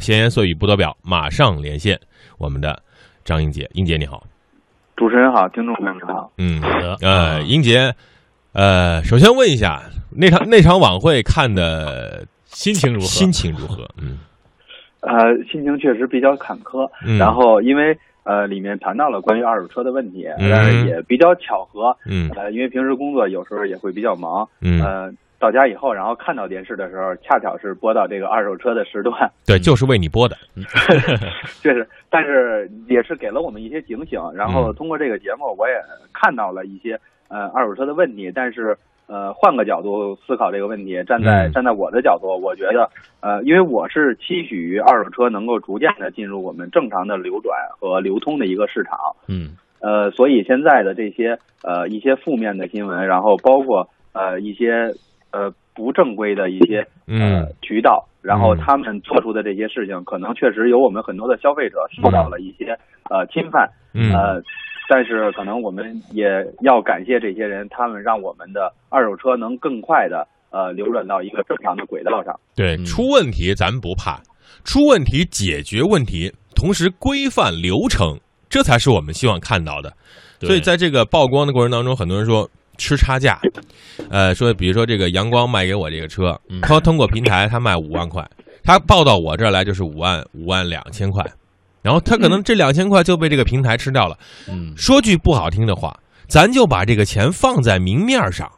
闲言碎语不多表，马上连线。我们的张英杰。英杰你好，主持人好，听众朋友们好。嗯，好。的呃，英杰，呃，首先问一下，那场那场晚会看的心情如何？心情如何？嗯。呃，心情确实比较坎坷，嗯。然后因为呃里面谈到了关于二手车的问题，嗯。但是也比较巧合，嗯。呃，因为平时工作有时候也会比较忙，嗯，呃，到家以后，然后看到电视的时候，恰巧是播到这个二手车的时段，对，就是为你播的。确实，但是也是给了我们一些警醒。然后嗯通过这个节目，我也看到了一些呃二手车的问题，但是呃换个角度思考这个问题，站在、嗯站在我的角度，我觉得呃，因为我是期许于二手车能够逐渐的进入我们正常的流转和流通的一个市场。嗯呃，所以现在的这些呃一些负面的新闻，然后包括呃一些呃不正规的一些呃嗯渠道，然后嗯。他们做出的这些事情，可能确实有我们很多的消费者受到了一些呃侵犯，嗯。呃，但是可能我们也要感谢这些人，他们让我们的二手车能更快的呃流转到一个正常的轨道上。对，嗯。出问题咱们不怕，出问题解决问题，同时规范流程，这才是我们希望看到的。所以在这个曝光的过程当中，很多人说吃差价，呃，说比如说这个阳光卖给我这个车嗯，他通过平台他卖五万块，他报到我这儿来就是五万五万两千块，然后他可能这两千块就被这个平台吃掉了。嗯。说句不好听的话，咱就把这个钱放在明面上，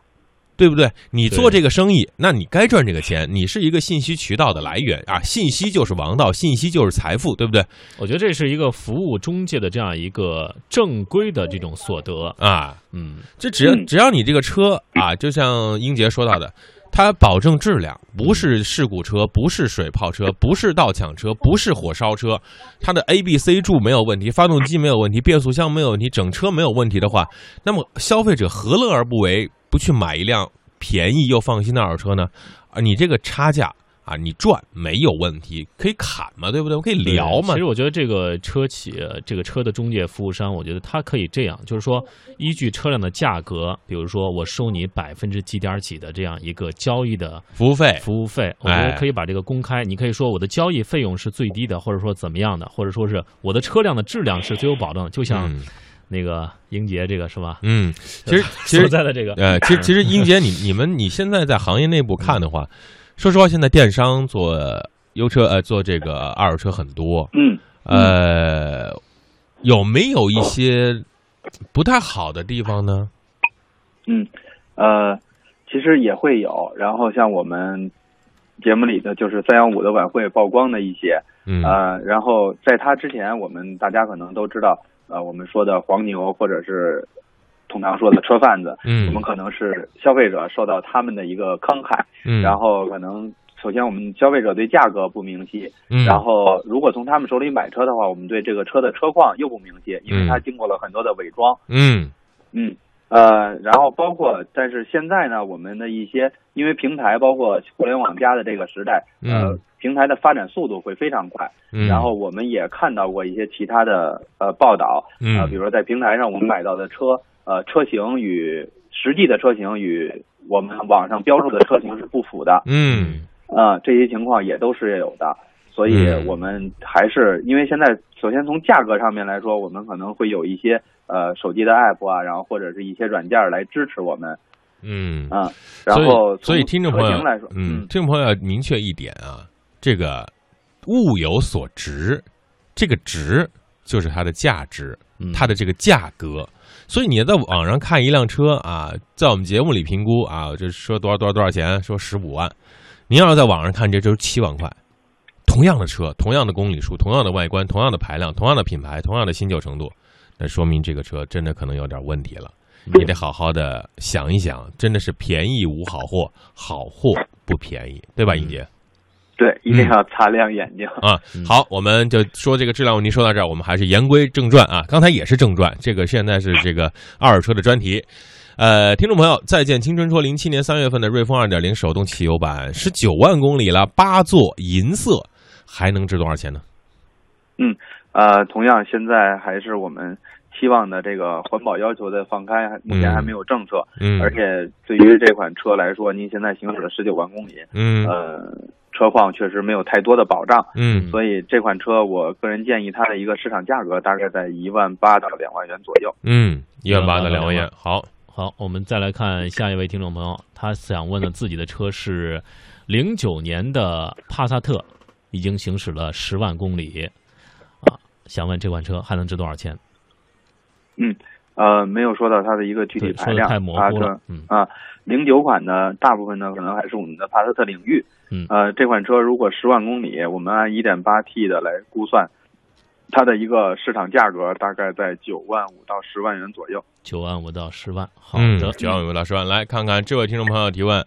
对不对？你做这个生意，那你该赚这个钱，你是一个信息渠道的来源啊，信息就是王道，信息就是财富，对不对？我觉得这是一个服务中介的这样一个正规的这种所得。啊，嗯这只要嗯只要你这个车啊，就像英杰说到的。它保证质量，不是事故车，不是水泡车，不是盗抢车，不是火烧车，它的 A、B、C 柱没有问题，发动机没有问题，变速箱没有问题，整车没有问题的话，那么消费者何乐而不为，不去买一辆便宜又放心的二手车呢？啊，你这个差价啊，你赚没有问题，可以砍嘛，对不对？我可以聊嘛其实。我觉得这个车企，这个车的中介服务商，我觉得他可以这样，就是说，依据车辆的价格，比如说我收你百分之几点几的这样一个交易的服务费，服务费，我觉哎得可以把这个公开。你可以说我的交易费用是最低的，或者说怎么样的，或者说是我的车辆的质量是最有保证的，就像嗯那个英杰这个是吧？嗯，其实 其实在的这个，呃，其实其实英杰，你你们你现在在行业内部看的话，说实话，现在电商做优车呃做这个二手车很多，嗯，呃，有没有一些不太好的地方呢？嗯，呃，其实也会有。然后像我们节目里的就是三幺五的晚会曝光的一些，嗯呃，然后在它之前，我们大家可能都知道，呃，我们说的黄牛或者是通常说的车贩子，嗯我嗯们可能是消费者受到他们的一个坑害，嗯，然后可能。首先，我们消费者对价格不明晰，嗯然后如果从他们手里买车的话，我们对这个车的车况又不明晰，因为它嗯经过了很多的伪装，嗯嗯，呃，然后包括，但是现在呢，我们的一些因为平台包括互联网加的这个时代，呃嗯，平台的发展速度会非常快。嗯，然后我们也看到过一些其他的呃报道，嗯。呃，比如说在平台上我们买到的车，呃，车型与实际的车型与我们网上标注的车型是不符的，嗯。呃，这些情况也都是有的。所以嗯。我们还是因为现在首先从价格上面来说，我们可能会有一些呃手机的 app 啊，然后或者是一些软件来支持我们嗯啊、然后所以听众朋友来说，嗯，听众朋友要明确一点啊，这个物有所值，这个值就是它的价值，嗯它的这个价格。所以你在网上看一辆车啊，在我们节目里评估啊，这说多少多少多少钱，说十五万。您要是在网上看，这就是七万块。同样的车，同样的公里数，同样的外观，同样的排量，同样的品牌，同样的新旧程度，那说明这个车真的可能有点问题了。你得好好的想一想，真的是便宜无好货，好货不便宜，对吧，英杰？对，一定要擦亮眼睛。啊嗯，好，我们就说这个质量问题说到这儿，我们还是言归正传啊。刚才也是正传，这个现在是这个二手车的专题。呃，听众朋友，再见青春说零七年三月份的瑞风二点零手动汽油版，十九万公里了，八座银色，还能值多少钱呢？呃，同样现在还是我们期望的这个环保要求的放开，目前还没有政策。嗯，而且对于这款车来说，您现在行驶了十九万公里，嗯呃，车况确实没有太多的保障，嗯所以这款车我个人建议它的一个市场价格大概在一万八到两万元左右。嗯，一万八到两万元，好，好，我们再来看下一位听众朋友，他想问的自己的车是零九年的帕萨特，已经行驶了十万公里啊，想问这款车还能值多少钱？嗯呃，没有说到它的一个具体，排量，太模糊了。嗯啊，零九款呢，大部分呢可能还是我们的帕萨特领域。嗯呃，这款车如果十万公里，我们按一点八 T 的来估算，它的一个市场价格大概在九万五到十万元左右。九万五到十万。好嗯的，，九万五到十万，来看看这位听众朋友提问，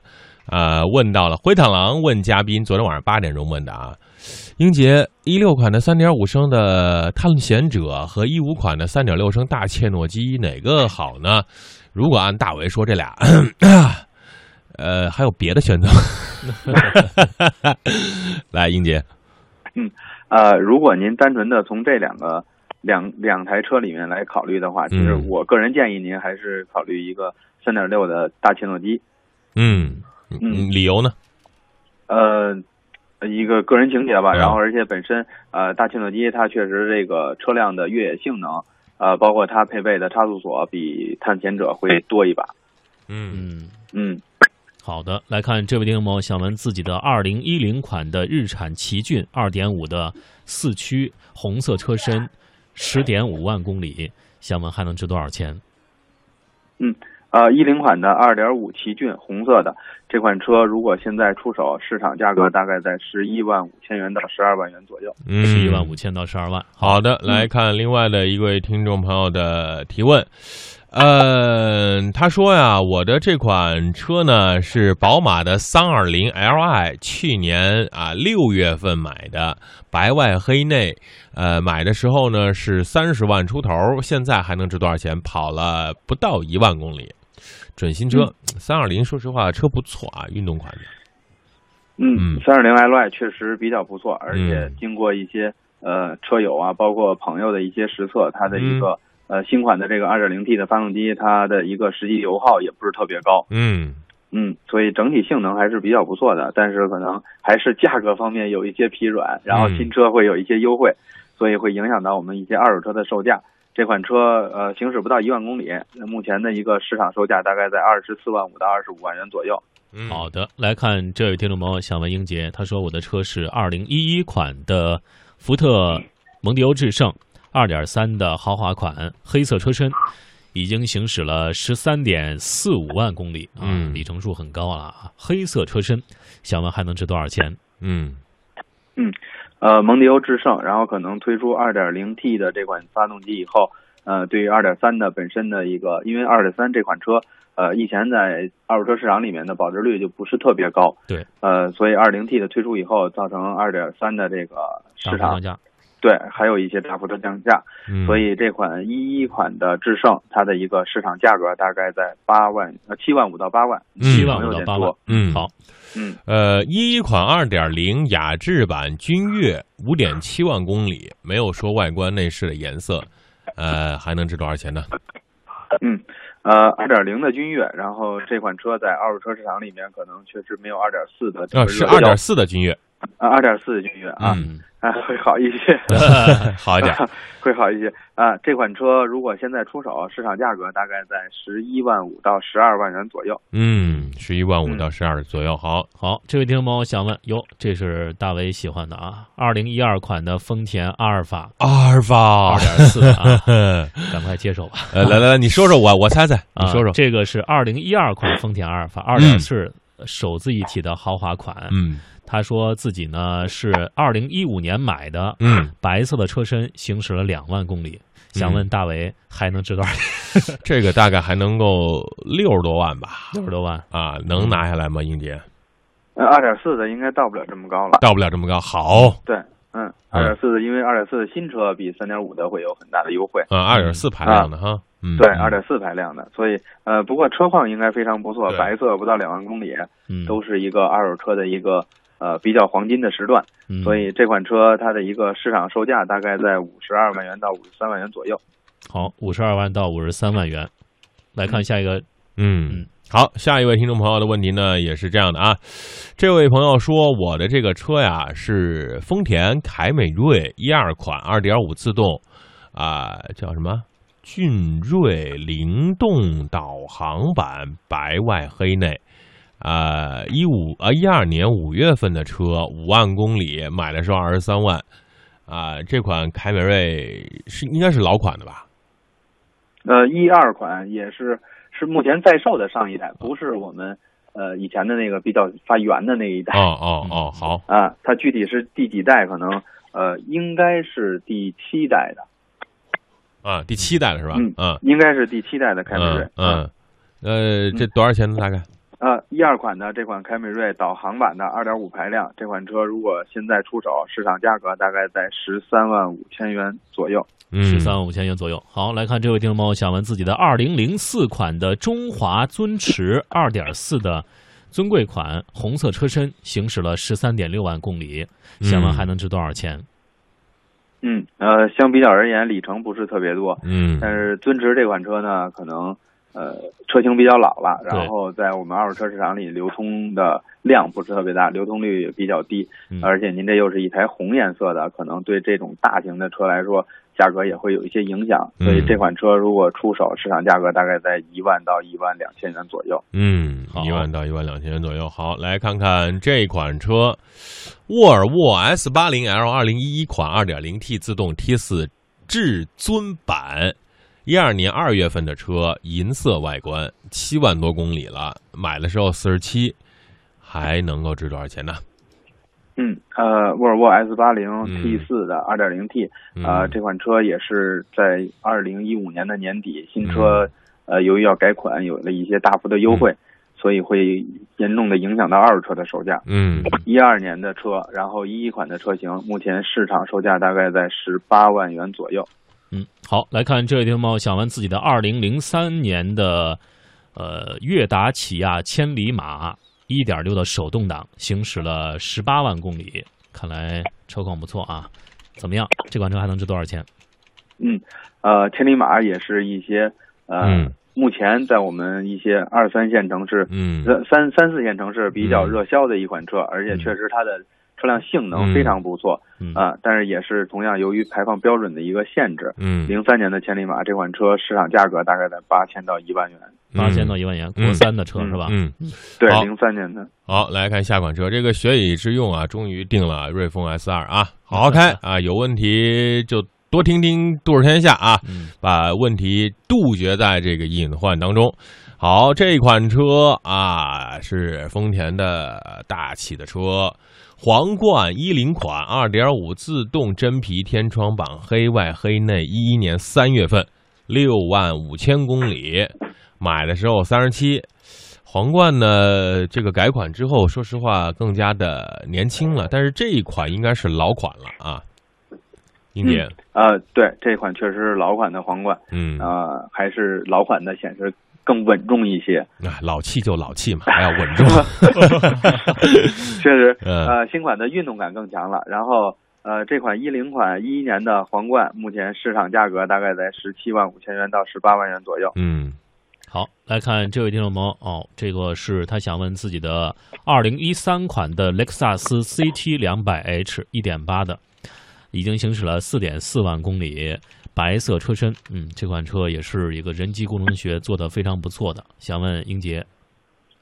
呃，问到了灰太狼问嘉宾，昨天晚上八点钟问的啊，英杰一六款的三点五升的探险者和一五款的三点六升大切诺基哪个好呢？如果按大为说这俩，呃，还有别的选择？来，英杰，嗯呃，如果您单纯的从这两个两两台车里面来考虑的话，其实嗯我个人建议您还是考虑一个三点六的大切诺基。嗯嗯，理由呢？呃，一个个人情节吧，嗯然后而且本身呃大切诺基它确实这个车辆的越野性能，呃，包括它配备的差速锁比探险者会多一把。嗯嗯。嗯，好的，来看这位听众朋友想问自己的二零一零款的日产奇骏二点五的四驱红色车身，十点五万公里，想问还能值多少钱？呃，一零款的二点五奇骏红色的这款车，如果现在出手，市场价格大概在十一万五千元到十二万元左右。嗯，十一万五千到十二万。好的，来看另外的一位听众朋友的提问。呃，他说呀，我的这款车呢是宝马的三二零 Li，去年啊六月份买的，白外黑内，呃，买的时候呢是三十万出头，现在还能值多少钱？跑了不到一万公里，准新车，三二零，说实话车不错啊，运动款的。嗯嗯，三二零 Li 确实比较不错，而且嗯经过一些呃车友啊，包括朋友的一些实测，它的一嗯个、呃新款的这个二点零 T 的发动机，它的一个实际油耗也不是特别高。嗯嗯，所以整体性能还是比较不错的，但是可能还是价格方面有一些疲软，然后嗯新车会有一些优惠，所以会影响到我们一些二手车的售价。这款车呃行驶不到一万公里，那目前的一个市场售价大概在二十四万五到二十五万元左右。嗯，好的，来看这位听众朋友想问英杰，他说我的车是二零一一款的福特蒙迪欧致胜，二点三的豪华款，黑色车身，已经行驶了十三点四五万公里啊，嗯里程数很高了啊。黑色车身，想问还能值多少钱？嗯嗯呃，蒙迪欧致胜，然后可能推出 2.0T 的这款发动机以后，呃，对于2.3的本身的一个，因为2.3这款车，呃，以前在二手车市场里面的保值率就不是特别高，对，呃，所以 2.0T 的推出以后，造成2.3的这个市场降价。对还有一些大幅的降价，嗯，所以这款一一款的致胜，它的一个市场价格大概在八万呃七万五到八万，七万五到八万，嗯好，嗯，呃，一一款二点零雅致版君越五点七万公里，没有说外观内饰的颜色，呃，还能值多少钱呢？嗯，呃，二点零的君越，然后这款车在二手车市场里面可能确实没有二点四的这啊，个热销是二点四的君越，啊，二点四的君越啊，嗯，啊 会好一些，好一点。会好一些啊。这款车如果现在出手，市场价格大概在十一万五到十二万元左右。嗯，十一万五嗯到十二左右。好，好，这位听众朋友想问，哟，这是大为喜欢的啊，二零一二款的丰田阿尔法阿尔法二点四啊，赶快接手吧。呃，来来来，你说说我，我猜猜，你啊，说说。这个是二零一二款丰田阿尔法二点四手自一体的豪华款。嗯他说自己呢是二零一五年买的，嗯，白色的车身行驶了两万公里，想问大为还能值多少钱？这个大概还能够六十多万吧？六十多万。啊，能拿下来吗？英杰呃，二点四的应该到不了这么高了。到不了这么高。好，对，嗯，二点四的，因为二点四的新车比三点五的会有很大的优惠。啊，二点四排量的哈。嗯，对，嗯二点四排量的，所以呃，不过车况应该非常不错，白色不到两万公里，嗯，都是一个二手车的一个呃比较黄金的时段，嗯。所以这款车它的一个市场售价大概在五十二万元到五十三万元左右。好，五十二万到五十三万元。来看下一个，嗯。嗯，好，下一位听众朋友的问题呢也是这样的啊，这位朋友说我的这个车呀是丰田凯美瑞一二款二点五自动啊、叫什么骏锐灵动导航版白外黑内。啊，一五啊一二年五月份的车，五万公里，买的时候二十三万，啊，这款凯美瑞是应该是老款的吧？呃，一二款也是是目前在售的上一代，不是我们呃以前的那个比较发圆的那一代哦哦哦，好，啊。它具体是第几代？可能呃应该是第七代的，啊，第七代了是吧？嗯嗯应该是第七代的凯美瑞嗯。嗯，呃，这多少钱呢？大概？呃，一二款的这款凯美瑞导航版的二点五排量，这款车如果现在出手，市场价格大概在十三万五千元左右。嗯，十三万五千元左右。好，来看这位听众朋友想问自己的二零零四款的中华尊驰二点四的尊贵款红色车身，行驶了十三点六万公里，想问还能值多少钱？嗯，呃，相比较而言，里程不是特别多，嗯，但是尊驰这款车呢，可能呃车型比较老了，然后在我们二手车市场里流通的量不是特别大，流通率也比较低，嗯而且您这又是一台红颜色的，可能对这种大型的车来说，价格也会有一些影响。所以嗯这款车如果出手，市场价格大概在一万到一万两千元左右。嗯好，一万到一万两千元左右。好，来看看这款车，沃尔沃 S 八零 L 二零一一款二点零 T 自动 T 四至尊版，一二年二月份的车，银色外观，七万多公里了，买的时候四十七，还能够值多少钱呢？嗯，呃，沃尔沃 S 八零嗯 T 四的二点零 T，啊，嗯这款车也是在二零一五年的年底，新嗯车呃由于要改款，有了一些大幅的优惠，所以会严重的影响到二手车的售价。嗯一二年的车，然后一一款的车型，目前市场售价大概在十八万元左右。嗯，好，来看这位听众朋友想问自己的二零零三年的呃悦达起亚千里马一点六的手动挡，行驶了十八万公里，看来车况不错啊。怎么样？这款车还能值多少钱？嗯，呃，千里马也是一些呃，嗯目前在我们一些二三线城市、嗯呃三三四线城市比较嗯热销的一款车，而且确实它的车辆性能非常不错嗯啊、但是也是同样由于排放标准的一个限制。嗯，零三年的千里马这款车市场价格大概在八千到一万元。八千到一万元，国三的车嗯是吧？嗯。对好，零三年的。好，来看下款车，这个学以致用啊，终于定了瑞风 S 二啊，好好开 啊，有问题就多听听杜氏天下啊，嗯把问题杜绝在这个隐患当中。好，这款车啊是丰田的大气的车，皇冠一零款，二点五自动真皮天窗版，黑外黑内，一一年三月份，六万五千公里，买的时候三十七。皇冠呢，这个改款之后，说实话更加的年轻了，但是这一款应该是老款了啊。英姐，呃，对，这款确实是老款的皇冠，嗯，呃，还是老款的显示更稳重一些。啊，老气就老气嘛，还要稳重。确实，嗯呃，新款的运动感更强了。然后，呃，这款一零款一一年的皇冠，目前市场价格大概在十七万五千元到十八万元左右。嗯好，来看这位听众朋友哦，这个是他想问自己的二零一三款的雷克萨斯 CT 两百 H 一点八的，已经行驶了四点四万公里，白色车身，嗯，这款车也是一个人机工程学做的非常不错的。想问英杰，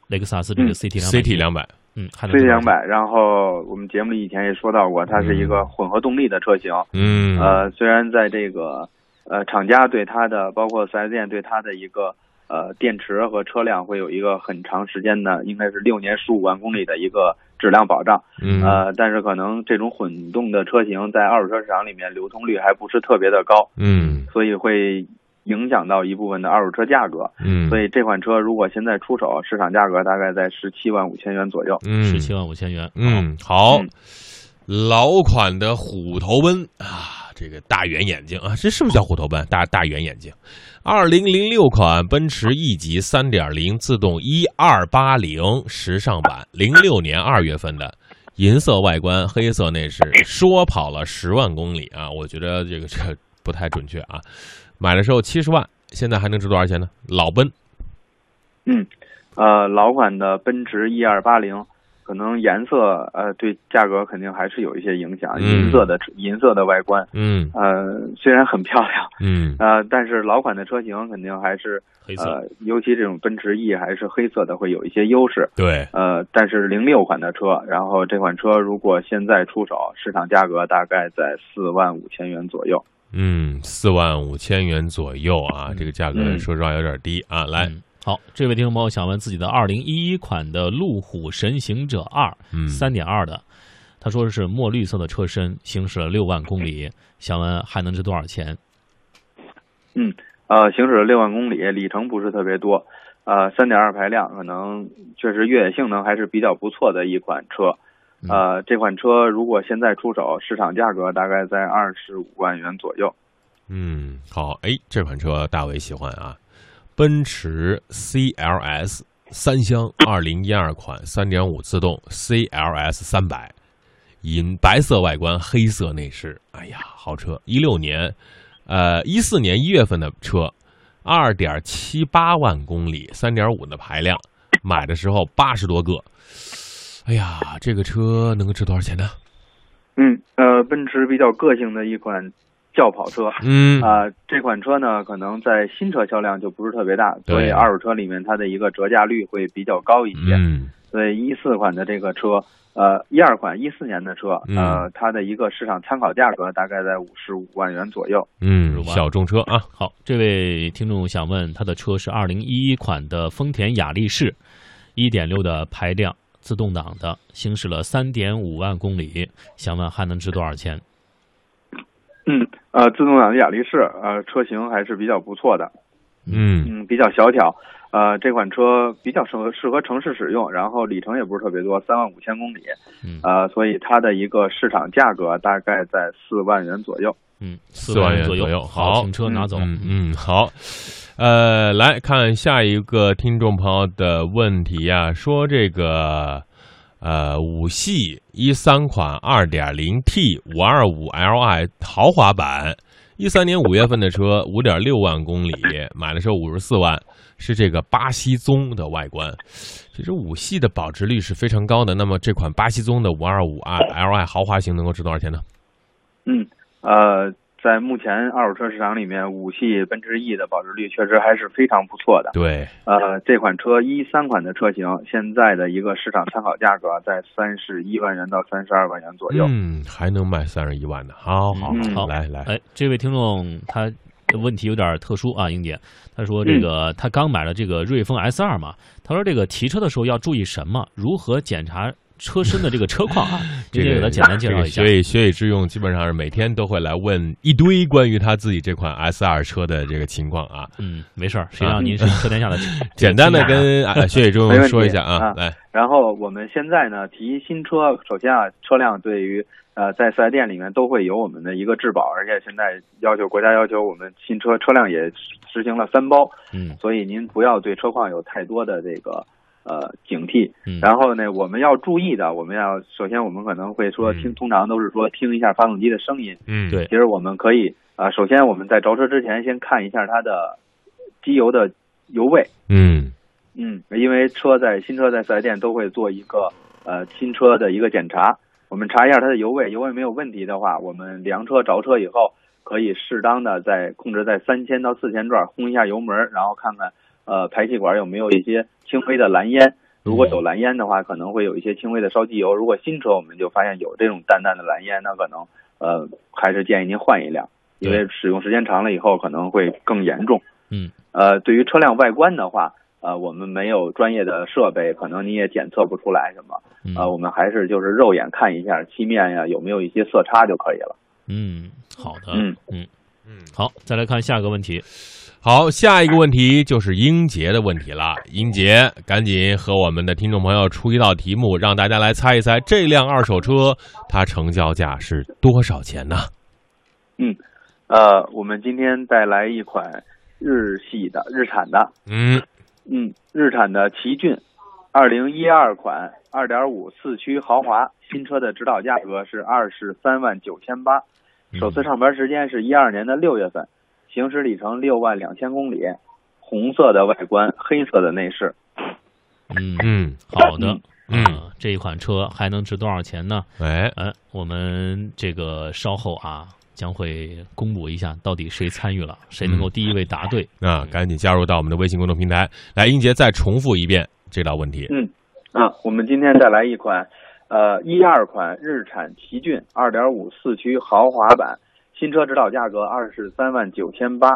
雷克萨斯这个嗯 CT 两百、，CT 两百，嗯，，CT 两百，然后我们节目里以前也说到过，它是一个混合动力的车型。嗯，呃，虽然在这个呃厂家对它的，包括四 S 店对它的一个呃电池和车辆会有一个很长时间的，应该是六年十五万公里的一个质量保障。嗯，呃，但是可能这种混动的车型在二手车市场里面流通率还不是特别的高，嗯所以会影响到一部分的二手车价格。嗯，所以这款车如果现在出手，市场价格大概在十七万五千元左右。嗯十七万五千元？嗯，好嗯，老款的虎头奔啊，这个大圆眼睛啊，这是不是叫虎头奔？大大圆眼睛。二零零六款奔驰 E 级三点零自动一二八零时尚版，零六年二月份的，银色外观，黑色内饰，说跑了十万公里啊，我觉得这个这不太准确啊。买的时候七十万，现在还能值多少钱呢？老奔，嗯，呃，老款的奔驰 E 二八零，可能颜色呃对价格肯定还是有一些影响，嗯。银色的银色的外观，嗯。呃，虽然很漂亮，嗯。呃，但是老款的车型肯定还是黑色，呃，尤其这种奔驰 E 还是黑色的会有一些优势。对，呃，但是零六款的车，然后这款车如果现在出手，市场价格大概在四万五千元左右。嗯，四万五千元左右啊，这个价格嗯。说实话有点低啊。来，嗯好，这位听众朋友想问自己的二零一一款的路虎神行者二嗯，三点二的，他说是墨绿色的车身，行驶了六万公里，想问还能值多少钱？嗯，呃，行驶了六万公里，里程不是特别多，呃，三点二排量，可能确实越野性能还是比较不错的一款车。嗯呃，这款车如果现在出手，市场价格大概在二十五万元左右。嗯，好，哎，这款车大为喜欢啊，奔驰 CLS 三厢二零一二款三点五自动 CLS 三百，银白色外观，黑色内饰，哎呀，豪车，一六年，呃，一四年一月份的车，二点七八万公里，三点五的排量，买的时候八十多个，哎呀，这个车能够值多少钱呢？嗯，呃，奔驰比较个性的一款轿跑车。嗯啊、这款车呢，可能在新车销量就不是特别大，所以二手车里面它的一个折价率会比较高一些。嗯所以一四款的这个车，呃，一二款一四年的车，嗯呃，它的一个市场参考价格大概在五十五万元左右。嗯，小众车啊，好，这位听众想问他的车是二零一一款的丰田雅力士，一点六的排量，自动挡的，行驶了三点五万公里，想问还能值多少钱？嗯，呃，自动挡的雅力士，呃，车型还是比较不错的，嗯嗯，比较小巧。呃，这款车比较适合适合城市使用，然后里程也不是特别多，三万五千公里，嗯呃，所以它的一个市场价格大概在四万元左右。嗯，四万元左左右好车拿走。嗯嗯，好，呃，来看下一个听众朋友的问题啊，说这个呃五系一三款二点零 T 五二五 Li 豪华版，一三年五月份的车，五点六万公里，买的时候五十四万，是这个巴西棕的外观。其实五系的保值率是非常高的，那么这款巴西棕的五二五 Li 豪华型能够值多少钱呢？嗯，呃，在目前二手车市场里面，五系奔驰 E 的保值率确实还是非常不错的。对，呃，这款车一三款的车型，现在的一个市场参考价格在三十一万元到三十二万元左右。嗯，还能卖三十一万呢。好好嗯好来来，哎，这位听众他的问题有点特殊啊，英姐，他说这个、他刚买了这个瑞风 S 二嘛，他说这个提车的时候要注意什么？如何检查车身的这个车况啊？这个给他简单介绍一下。这个学以学以致用，基本上是每天都会来问一堆关于他自己这款 S 二车的这个情况啊。嗯，没事儿，谁让您是车天下的 简单的跟 啊学以致用说一下啊，啊来，然后我们现在呢提新车，首先啊，车辆对于呃在四 S 店里面都会有我们的一个质保，而且现在要求国家要求我们新车车辆也实行了三包，嗯所以您不要对车况有太多的这个呃警惕。嗯，然后呢，我们要注意的，我们要首先我们可能会说嗯听，通常都是说听一下发动机的声音。嗯，对其实我们可以啊、呃首先我们在着车之前先看一下它的机油的油位。嗯嗯，因为车在新车在四 S 店都会做一个呃新车的一个检查，我们查一下它的油位，油位没有问题的话，我们量车着车以后，可以适当的在控制在三千到四千转，轰一下油门，然后看看呃排气管有没有一些轻微的蓝烟。如果有蓝烟的话，可能会有一些轻微的烧机油。如果新车我们就发现有这种淡淡的蓝烟，那可能呃还是建议您换一辆，因为使用时间长了以后可能会更严重。嗯，呃，对于车辆外观的话，呃，我们没有专业的设备，可能你也检测不出来什么。嗯呃，我们还是就是肉眼看一下漆面呀有没有一些色差就可以了。嗯，好的，嗯嗯嗯，好，再来看下一个问题。好，下一个问题就是英杰的问题了。英杰，赶紧和我们的听众朋友出一道题目，让大家来猜一猜这辆二手车它成交价是多少钱呢？嗯呃，我们今天带来一款日系的日产的，嗯。嗯，日产的奇骏，二零一二款二点五四驱豪华新车的指导价格是二十三万九千八，首次上牌时间是一二年的六月份，行驶里程六万两千公里，红色的外观，黑色的内饰。嗯，嗯好的，嗯啊这一款车还能值多少钱呢？哎，呃，我们这个稍后啊将会公布一下，到底谁参与了，谁能够第一位答对。那赶紧加入到我们的微信公众平台来。英杰再重复一遍这道问题。嗯啊，我们今天再来一款，呃，一二款日产奇骏二点五四驱豪华版，新车指导价格二十三万九千八，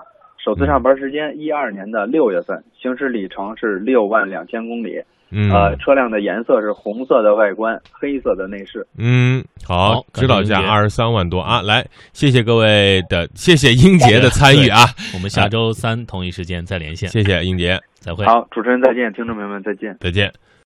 首次上牌时间一二年的六月份，行驶里程是六万两千公里，嗯呃，车辆的颜色是红色的外观，黑色的内饰。嗯，好好，指导价二十三万多啊！来，谢谢各位的，谢谢英杰的参与啊！我们下周三同一时间再连线，谢谢英杰，再会。好，主持人再见，听众朋友们再见。再见。